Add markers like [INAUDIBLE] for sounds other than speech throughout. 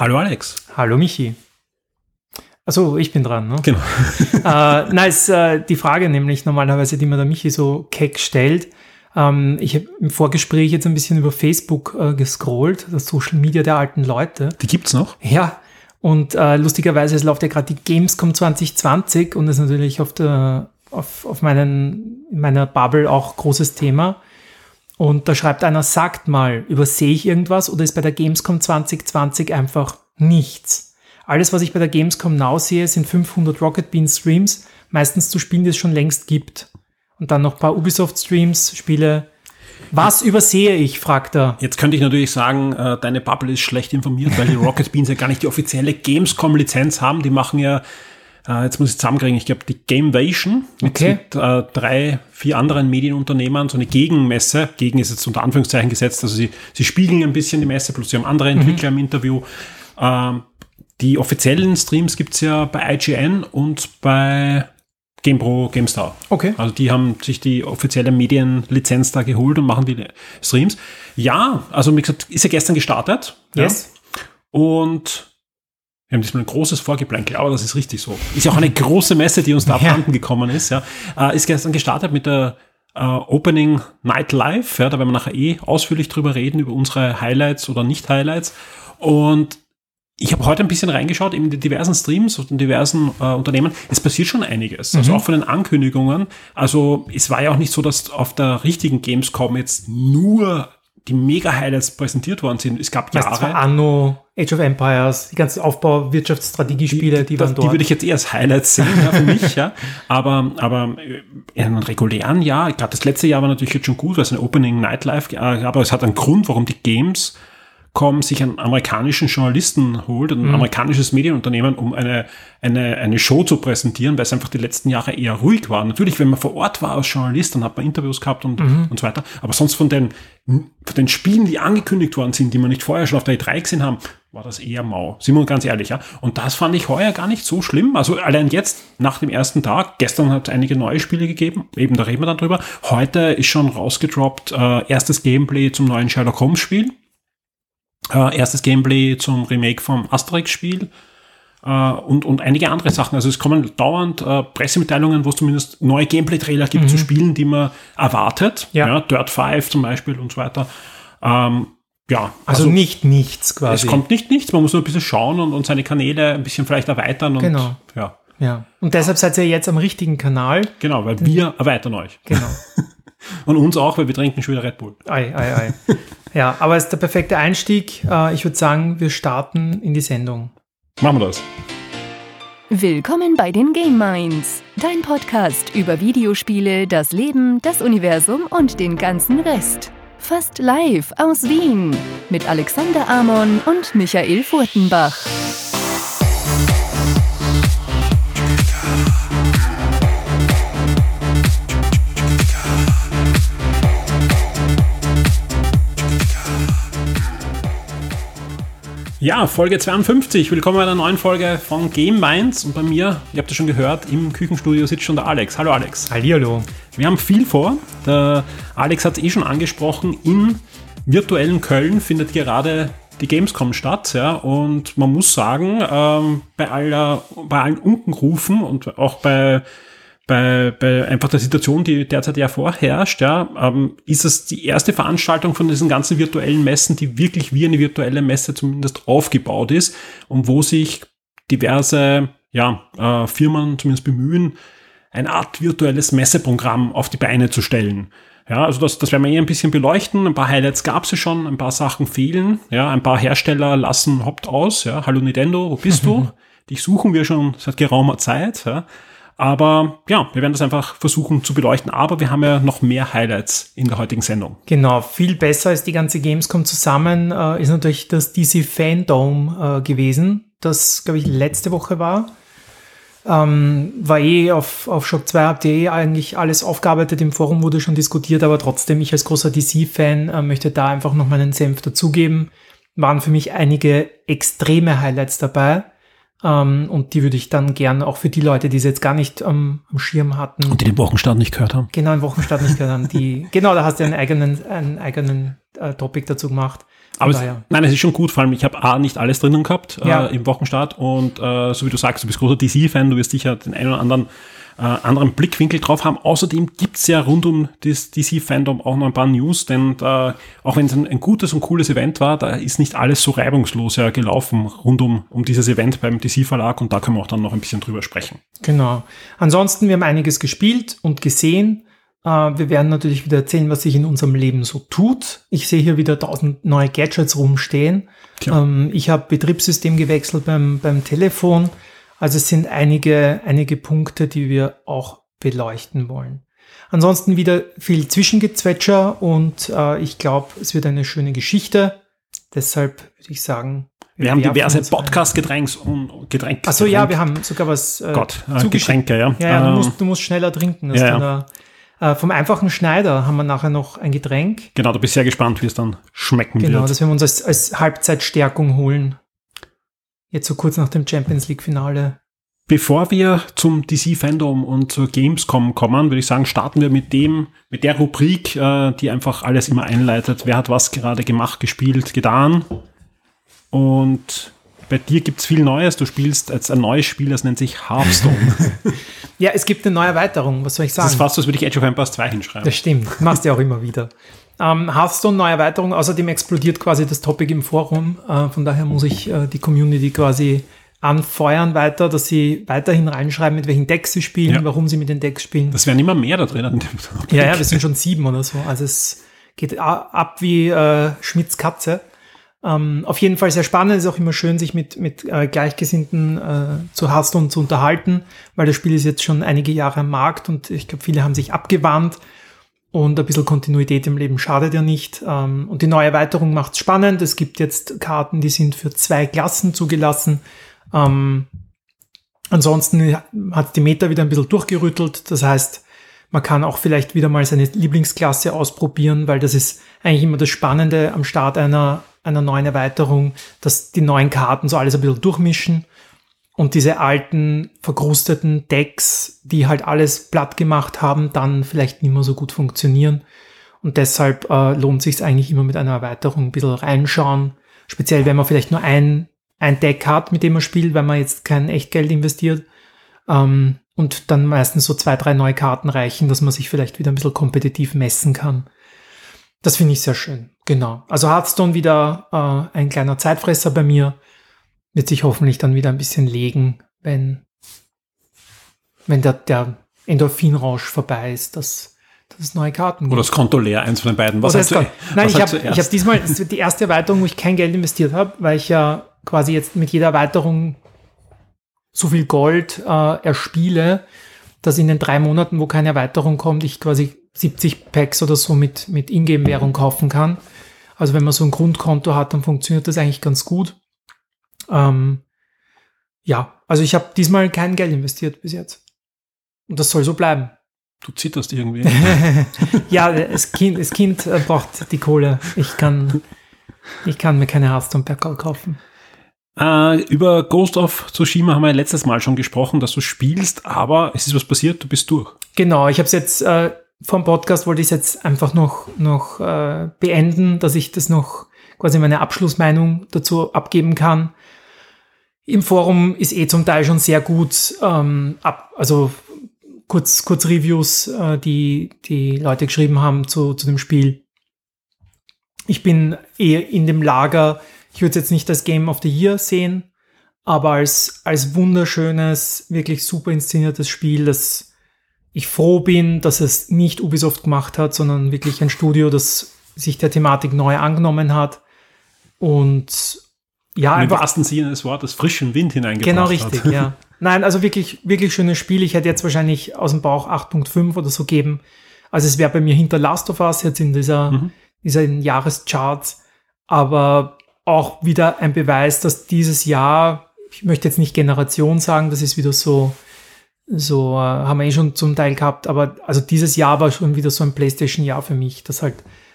Hallo Alex. Hallo Michi. Also ich bin dran, ne? Genau. [LAUGHS] äh, na, ist äh, die Frage nämlich normalerweise, die mir der Michi so keck stellt. Ähm, ich habe im Vorgespräch jetzt ein bisschen über Facebook äh, gescrollt, das Social Media der alten Leute. Die gibt's noch? Ja. Und äh, lustigerweise, es läuft ja gerade die Gamescom 2020 und das ist natürlich auf der auf, auf meinen, in meiner Bubble auch großes Thema. Und da schreibt einer, sagt mal, übersehe ich irgendwas oder ist bei der Gamescom 2020 einfach nichts? Alles, was ich bei der Gamescom Now sehe, sind 500 Rocket Bean Streams, meistens zu Spielen, die es schon längst gibt. Und dann noch ein paar Ubisoft Streams, Spiele. Was übersehe ich, fragt er. Jetzt könnte ich natürlich sagen, äh, deine Bubble ist schlecht informiert, weil die Rocket Beans ja gar nicht die offizielle Gamescom-Lizenz haben. Die machen ja äh, jetzt muss ich zusammenkriegen, ich glaube, die Gamevation mit, Okay. mit äh, drei, vier anderen Medienunternehmern, so eine Gegenmesse. Gegen ist jetzt unter Anführungszeichen gesetzt, also sie, sie spiegeln ein bisschen die Messe, plus sie haben andere Entwickler im Interview. Ähm, die offiziellen Streams gibt's ja bei IGN und bei GamePro, GameStar. Okay. Also die haben sich die offizielle Medienlizenz da geholt und machen die Streams. Ja, also wie gesagt, ist ja gestern gestartet. Yes. Ja. Und wir haben diesmal ein großes Vorgeplänkel, aber das ist richtig so. Ist ja auch eine große Messe, die uns da [LAUGHS] Ja. abhanden gekommen ist. Ja. Äh, ist gestern gestartet mit der äh, Opening Night Live. Ja, da werden wir nachher eh ausführlich drüber reden, über unsere Highlights oder Nicht-Highlights. Und ich habe heute ein bisschen reingeschaut in die diversen Streams und in diversen äh, Unternehmen. Es passiert schon einiges. Also auch von den Ankündigungen. Also es war ja auch nicht so, dass auf der richtigen Gamescom jetzt nur die Mega-Highlights präsentiert worden sind. Es gab Jahre. Anno, Age of Empires, die ganzen Aufbau, Wirtschaftsstrategiespiele, die, das, waren die dort. würde ich jetzt eher als Highlights sehen, ja, für mich, ja. Aber, aber äh, in einem regulären Jahr, gerade das letzte Jahr war natürlich jetzt schon gut, weil es eine Opening Nightlife gab, aber es hat einen Grund, warum die Games kommen, sich einen amerikanischen Journalisten holt, Mhm. ein amerikanisches Medienunternehmen, um eine, eine, eine Show zu präsentieren, weil es einfach die letzten Jahre eher ruhig war. Natürlich, wenn man vor Ort war als Journalist, dann hat man Interviews gehabt und, Mhm. und so weiter. Aber sonst von den, von den Spielen, die angekündigt worden sind, die man nicht vorher schon auf der E3 gesehen haben, war das eher mau. Sind wir ganz ehrlich, ja. Und das fand ich heuer gar nicht so schlimm. Also allein jetzt, nach dem ersten Tag, gestern hat es einige neue Spiele gegeben, eben da reden wir dann drüber. Heute ist schon rausgedroppt, äh, erstes Gameplay zum neuen Sherlock Holmes Spiel. Äh, erstes Gameplay zum Remake vom Asterix-Spiel äh, und, und einige andere Sachen. Also es kommen dauernd äh, Pressemitteilungen, wo es zumindest neue Gameplay-Trailer gibt zu Spielen, die man erwartet. Ja. Dirt 5 zum Beispiel und so weiter. Ähm, ja, also, nicht nichts es quasi. kommt nicht nichts, man muss nur ein bisschen schauen und, und seine Kanäle ein bisschen vielleicht erweitern. Und, Genau. Ja, ja. Und deshalb seid ihr jetzt am richtigen Kanal. genau, weil wir erweitern euch. Genau. [LAUGHS] Und uns auch, weil wir trinken schon wieder Red Bull. Ei, ei, ei. ja, aber es ist der perfekte Einstieg. Äh, ich würde sagen, wir starten in die Sendung. Machen wir das. Willkommen bei den Game Minds, dein Podcast über Videospiele, das Leben, das Universum und den ganzen Rest. Fast live aus Wien mit Alexander Amon und Michael Furtenbach. Ja, Folge 52. Willkommen bei einer neuen Folge von Game Minds. Und bei mir, ihr habt es schon gehört, im Küchenstudio sitzt schon der Alex. Hallo Alex. Hallihallo. Wir haben viel vor. Der Alex hat es eh schon angesprochen. In virtuellen Köln findet gerade die Gamescom statt. Ja, und man muss sagen, ähm, bei, aller, bei allen Unkenrufen und auch bei, bei, bei einfach der Situation, die derzeit ja vorherrscht, ja, ähm, ist es die erste Veranstaltung von diesen ganzen virtuellen Messen, die wirklich wie eine virtuelle Messe zumindest aufgebaut ist und wo sich diverse ja, äh, Firmen zumindest bemühen, eine Art virtuelles Messeprogramm auf die Beine zu stellen. Ja, also das, das werden wir eh ein bisschen beleuchten. Ein paar Highlights gab es ja schon, ein paar Sachen fehlen. Ja, ein paar Hersteller lassen Haupt aus. Ja, hallo Nintendo, wo bist du? [LAUGHS] Dich suchen wir schon seit geraumer Zeit. Ja. Aber ja, wir werden das einfach versuchen zu beleuchten. Aber wir haben ja noch mehr Highlights in der heutigen Sendung. Genau, viel besser als die ganze Gamescom zusammen äh, ist natürlich das DC Fandom äh, gewesen, das, glaube ich, letzte Woche war. Ähm, war eh auf, auf shop2.de eigentlich alles aufgearbeitet, im Forum wurde schon diskutiert, aber trotzdem, ich als großer DC-Fan äh, möchte da einfach noch meinen Senf dazugeben. Waren für mich einige extreme Highlights dabei. Ähm, und die würde ich dann gern auch für die Leute, die es jetzt gar nicht ähm, am Schirm hatten, Und die den Wochenstart nicht gehört haben. Genau, im Wochenstart nicht gehört haben. Die, [LAUGHS] genau, da hast du einen eigenen, einen eigenen äh, Topic dazu gemacht. Aber es, nein, es ist schon gut, vor allem ich habe A nicht alles drinnen gehabt Ja. äh, im Wochenstart und äh, so wie du sagst, du bist großer DC-Fan, du wirst sicher den einen oder anderen äh, anderen Blickwinkel drauf haben. Außerdem gibt's ja rund um das DC-Fandom auch noch ein paar News, denn äh, auch wenn es ein, ein gutes und cooles Event war, da ist nicht alles so reibungslos ja gelaufen rund um, um dieses Event beim DC-Verlag und da können wir auch dann noch ein bisschen drüber sprechen. Genau. Ansonsten, wir haben einiges gespielt und gesehen. Äh, wir werden natürlich wieder erzählen, was sich in unserem Leben so tut. Ich sehe hier wieder tausend neue Gadgets rumstehen. Tja. Ähm, ich habe Betriebssystem gewechselt beim, beim Telefon. Also es sind einige, einige Punkte, die wir auch beleuchten wollen. Ansonsten wieder viel Zwischengezwetscher und äh, ich glaube, es wird eine schöne Geschichte. Deshalb würde ich sagen, Wir haben werfen diverse. Podcast-Getränks und Getränk. Ach so, ja, wir haben sogar was äh, Gott, äh. Getränke, ja. Ja, ja du, Ähm, musst, du musst schneller trinken. Ja, dann, äh, vom einfachen Schneider haben wir nachher noch ein Getränk. Genau, da ich sehr gespannt, wie es dann schmecken Genau, wird. das werden wir uns als, als Halbzeitstärkung holen. Jetzt so kurz nach dem Champions League-Finale. Bevor wir zum DC-Fandom und zur Gamescom kommen, würde ich sagen, starten wir mit dem, mit der Rubrik, äh, die einfach alles immer einleitet. Wer hat was gerade gemacht, gespielt, getan? Und bei dir gibt's viel Neues. Du spielst jetzt ein neues Spiel, das nennt sich Hearthstone. [LAUGHS] Ja, es gibt eine neue Erweiterung, was soll ich sagen? Das ist fast, als würde ich Age of Empires 2 hinschreiben. Das stimmt, machst du ja auch immer wieder. Ähm, Hearthstone, neue Erweiterung, außerdem explodiert quasi das Topic im Forum. Äh, von daher muss ich äh, die Community quasi anfeuern weiter, dass sie weiterhin reinschreiben, mit welchen Decks sie spielen, Ja. warum sie mit den Decks spielen. Das wären immer mehr da drin. Ja, ja, wir sind schon sieben oder so. Also es geht ab wie äh, Schmidts Katze. Ähm, auf jeden Fall sehr spannend. Es ist auch immer schön, sich mit, mit äh, Gleichgesinnten äh, zu Hearthstone zu unterhalten, weil das Spiel ist jetzt schon einige Jahre am Markt und ich glaube, viele haben sich abgewandt und ein bisschen Kontinuität im Leben schadet ja nicht. Ähm, und die neue Erweiterung macht es spannend. Es gibt jetzt Karten, die sind für zwei Klassen zugelassen. Ähm, ansonsten hat die Meta wieder ein bisschen durchgerüttelt. Das heißt, man kann auch vielleicht wieder mal seine Lieblingsklasse ausprobieren, weil das ist eigentlich immer das Spannende am Start einer, einer neuen Erweiterung, dass die neuen Karten so alles ein bisschen durchmischen und diese alten, verkrusteten Decks, die halt alles platt gemacht haben, dann vielleicht nicht mehr so gut funktionieren. Und deshalb äh, lohnt sich eigentlich immer mit einer Erweiterung ein bisschen reinschauen. Speziell, wenn man vielleicht nur ein, ein Deck hat, mit dem man spielt, weil man jetzt kein Echtgeld investiert. Ähm, und dann meistens so zwei, drei neue Karten reichen, dass man sich vielleicht wieder ein bisschen kompetitiv messen kann. Das finde ich sehr schön. Genau. Also Hearthstone wieder äh, ein kleiner Zeitfresser bei mir. Wird sich hoffentlich dann wieder ein bisschen legen, wenn, wenn der, der Endorphinrausch vorbei ist, dass, dass es neue Karten gibt. Oder das Konto leer, eins von den beiden. Was du- kann- Nein, ich habe hab diesmal, die erste Erweiterung, wo ich kein Geld investiert habe, weil ich ja quasi jetzt mit jeder Erweiterung so viel Gold äh, erspiele, dass in den drei Monaten, wo keine Erweiterung kommt, ich quasi 70 Packs oder so mit, mit Ingame-Währung kaufen kann. Also wenn man so ein Grundkonto hat, dann funktioniert das eigentlich ganz gut. Ähm, ja, also ich habe diesmal kein Geld investiert bis jetzt. Und das soll so bleiben. Du zitterst irgendwie. [LAUGHS] Ja, das Kind, das kind äh, braucht die Kohle. Ich kann, ich kann mir keine Hearthstone Perkel kaufen. Äh, über Ghost of Tsushima haben wir letztes Mal schon gesprochen, dass du spielst, aber es ist was passiert, du bist durch. Genau, ich habe es jetzt äh, vom Podcast wollte ich es jetzt einfach noch noch äh, beenden, dass ich das noch quasi meine Abschlussmeinung dazu abgeben kann. Im Forum ist eh zum Teil schon sehr gut, ähm, ab, also kurz, kurz Reviews, äh, die die Leute geschrieben haben zu, zu dem Spiel. Ich bin eher in dem Lager, ich würde es jetzt nicht als Game of the Year sehen, aber als, als wunderschönes, wirklich super inszeniertes Spiel, das ich froh bin, dass es nicht Ubisoft gemacht hat, sondern wirklich ein Studio, das sich der Thematik neu angenommen hat und ja, Im einfach wahrsten Sinne des Wortes frischen Wind hineingebracht Genau hat. richtig, ja. [LAUGHS] Nein, also wirklich, wirklich schönes Spiel. Ich hätte jetzt wahrscheinlich aus dem Bauch 8.5 oder so geben. Also es wäre bei mir hinter Last of Us jetzt in dieser, Mhm. dieser Jahrescharts. Aber auch wieder ein Beweis, dass dieses Jahr, ich möchte jetzt nicht Generation sagen, das ist wieder so, so, äh, haben wir eh schon zum Teil gehabt, aber also dieses Jahr war schon wieder so ein Playstation-Jahr für mich, das halt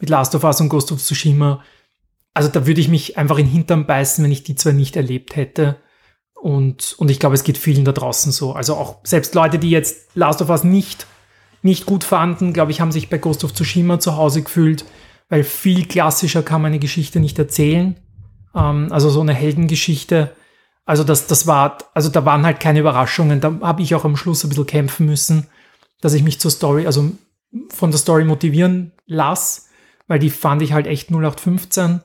mit Last of Us und Ghost of Tsushima, also da würde ich mich einfach in den Hintern beißen, wenn ich die zwar nicht erlebt hätte. Und, und ich glaube, es geht vielen da draußen so. Also auch selbst Leute, die jetzt Last of Us nicht, nicht gut fanden, glaube ich, haben sich bei Ghost of Tsushima zu Hause gefühlt, weil viel klassischer kann man eine Geschichte nicht erzählen. Ähm, also so eine Heldengeschichte. Also das, das war, also da waren halt keine Überraschungen. Da habe ich auch am Schluss ein bisschen kämpfen müssen, dass ich mich zur Story, also von der Story motivieren lasse, weil die fand ich halt echt 0815.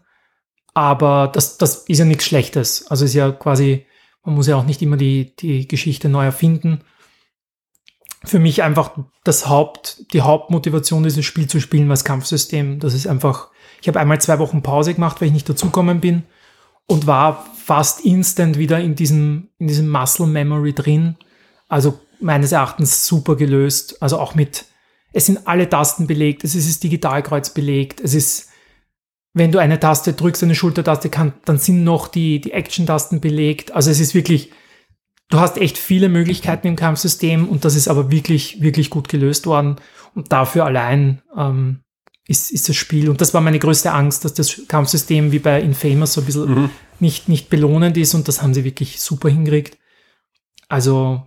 Aber das, das ist ja nichts Schlechtes. Also ist ja quasi, man muss ja auch nicht immer die, die Geschichte neu erfinden. Für mich einfach das Haupt, die Hauptmotivation, dieses Spiel zu spielen, war das Kampfsystem. Das ist einfach, ich habe einmal zwei Wochen Pause gemacht, weil ich nicht dazukommen bin und war fast instant wieder in diesem, in diesem Muscle Memory drin. Also meines Erachtens super gelöst. Also auch mit, es sind alle Tasten belegt, es ist das Digitalkreuz belegt, es ist, wenn du eine Taste drückst, eine Schultertaste, kann, dann sind noch die, die Action-Tasten belegt. Also es ist wirklich, du hast echt viele Möglichkeiten im Kampfsystem und das ist aber wirklich, wirklich gut gelöst worden. Und dafür allein ähm, ist, ist das Spiel. Und das war meine größte Angst, dass das Kampfsystem wie bei Infamous so ein bisschen mhm. nicht, nicht belohnend ist und das haben sie wirklich super hingekriegt. Also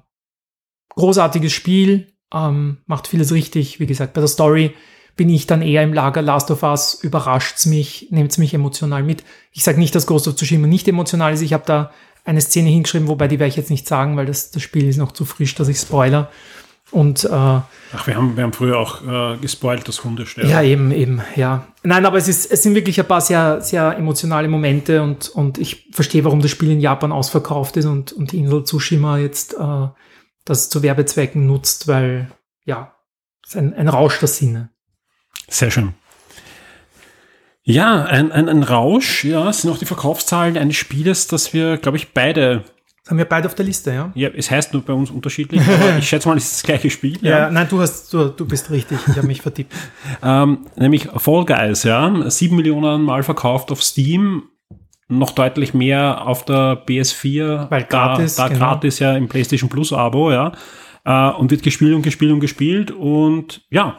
großartiges Spiel, ähm, macht vieles richtig. Wie gesagt, bei der Story bin ich dann eher im Lager Last of Us, überrascht's mich, nehmt's mich emotional mit. Ich sage nicht, dass Ghost of Tsushima nicht emotional ist. Ich habe da eine Szene hingeschrieben, wobei die werde ich jetzt nicht sagen, weil das, das Spiel ist noch zu frisch, dass ich spoiler. Und, äh, Ach, wir haben, wir haben früher auch äh, gespoilt, das Hundesterben. Ja, eben, eben, ja. Nein, aber es, ist, es sind wirklich ein paar sehr, sehr emotionale Momente und, und ich verstehe, warum das Spiel in Japan ausverkauft ist und, und die Insel Tsushima jetzt äh, das zu Werbezwecken nutzt, weil, ja, es ist ein, ein Rausch der Sinne. Sehr schön. Ja, ein, ein, ein Rausch, ja, sind auch die Verkaufszahlen eines Spieles, das wir, glaube ich, beide das haben wir beide auf der Liste, ja? Ja, es heißt nur bei uns unterschiedlich, aber [LAUGHS] ich schätze mal, es ist das gleiche Spiel. Ja, ja nein, du, hast, du, du bist richtig, ich habe mich vertippt. [LAUGHS] ähm, nämlich Fall Guys, ja. Sieben Millionen Mal verkauft auf Steam, noch deutlich mehr auf der PS4. Weil gratis. Da, da genau. gratis ja im PlayStation Plus Abo, ja. Äh, und wird gespielt und gespielt und gespielt und ja,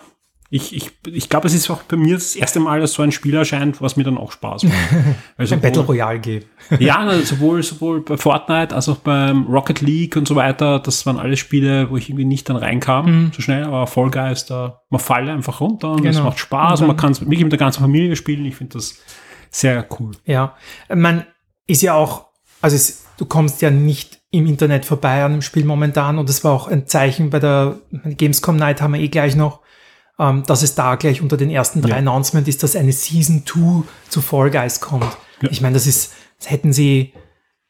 ich, ich, ich glaube, es ist auch bei mir das erste Mal, dass so ein Spiel erscheint, was mir dann auch Spaß macht. [LAUGHS] Also ein Battle Royale geht. [LAUGHS] ja, sowohl, sowohl bei Fortnite als auch beim Rocket League und so weiter. Das waren alles Spiele, wo ich irgendwie nicht dann reinkam, mhm. so schnell, aber Fall Guys, da, man falle einfach runter und es genau. macht Spaß und, und man kann es wirklich mit der ganzen Familie spielen. Ich finde das sehr cool. Ja, man ist ja auch, also es, du kommst ja nicht im Internet vorbei an dem Spiel momentan und das war auch ein Zeichen bei der Gamescom Night haben wir eh gleich noch ähm, dass es da gleich unter den ersten drei ja. Announcement ist, dass eine Season 2 zu Fall Guys kommt. Ja. Ich meine, das ist, das hätten sie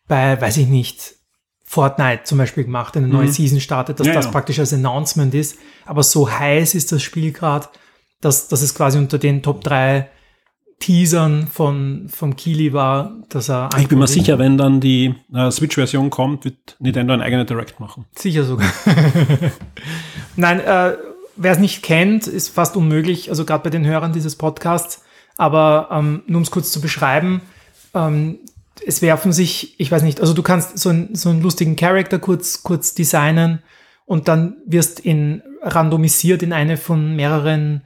bei, weiß ich nicht, Fortnite zum Beispiel gemacht, eine neue mhm. Season startet, dass ja, das praktisch als Announcement ist. Aber so heiß ist das Spiel gerade, dass, dass es quasi unter den Top 3 Teasern von, von Kili war, dass er. Ich bin mir sicher, wenn dann die äh, Switch-Version kommt, wird Nintendo ein eigenes Direct machen. Sicher sogar. [LAUGHS] Nein, äh, wer es nicht kennt, ist fast unmöglich, also gerade bei den Hörern dieses Podcasts. Aber ähm, nur um es kurz zu beschreiben, ähm, es werfen sich, ich weiß nicht, also du kannst so, ein, so einen lustigen Charakter kurz, kurz designen und dann wirst in randomisiert in eine von mehreren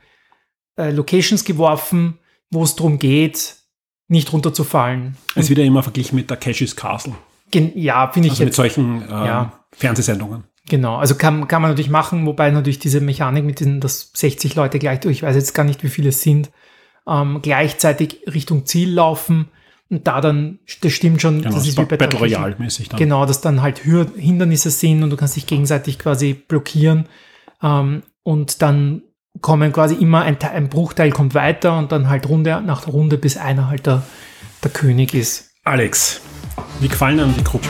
äh, Locations geworfen, wo es darum geht, nicht runterzufallen. Es wird ja immer verglichen mit der Cash's Castle. ja, finde ich also jetzt. Mit solchen äh, ja. Fernsehsendungen. Genau, also kann, kann man natürlich machen, wobei natürlich diese Mechanik mit den, dass 60 Leute gleich durch, ich weiß jetzt gar nicht, wie viele es sind, ähm, gleichzeitig Richtung Ziel laufen und da dann, das stimmt schon, genau, das ist wie bei Battle Royale mäßig dann. Genau, dass dann halt Hür Hindernisse sind und du kannst dich gegenseitig quasi blockieren ähm, und dann kommen quasi immer ein, ein Bruchteil kommt weiter und dann halt Runde nach Runde, bis einer halt der, der König ist. Alex, wie gefallen dir die Gruppen?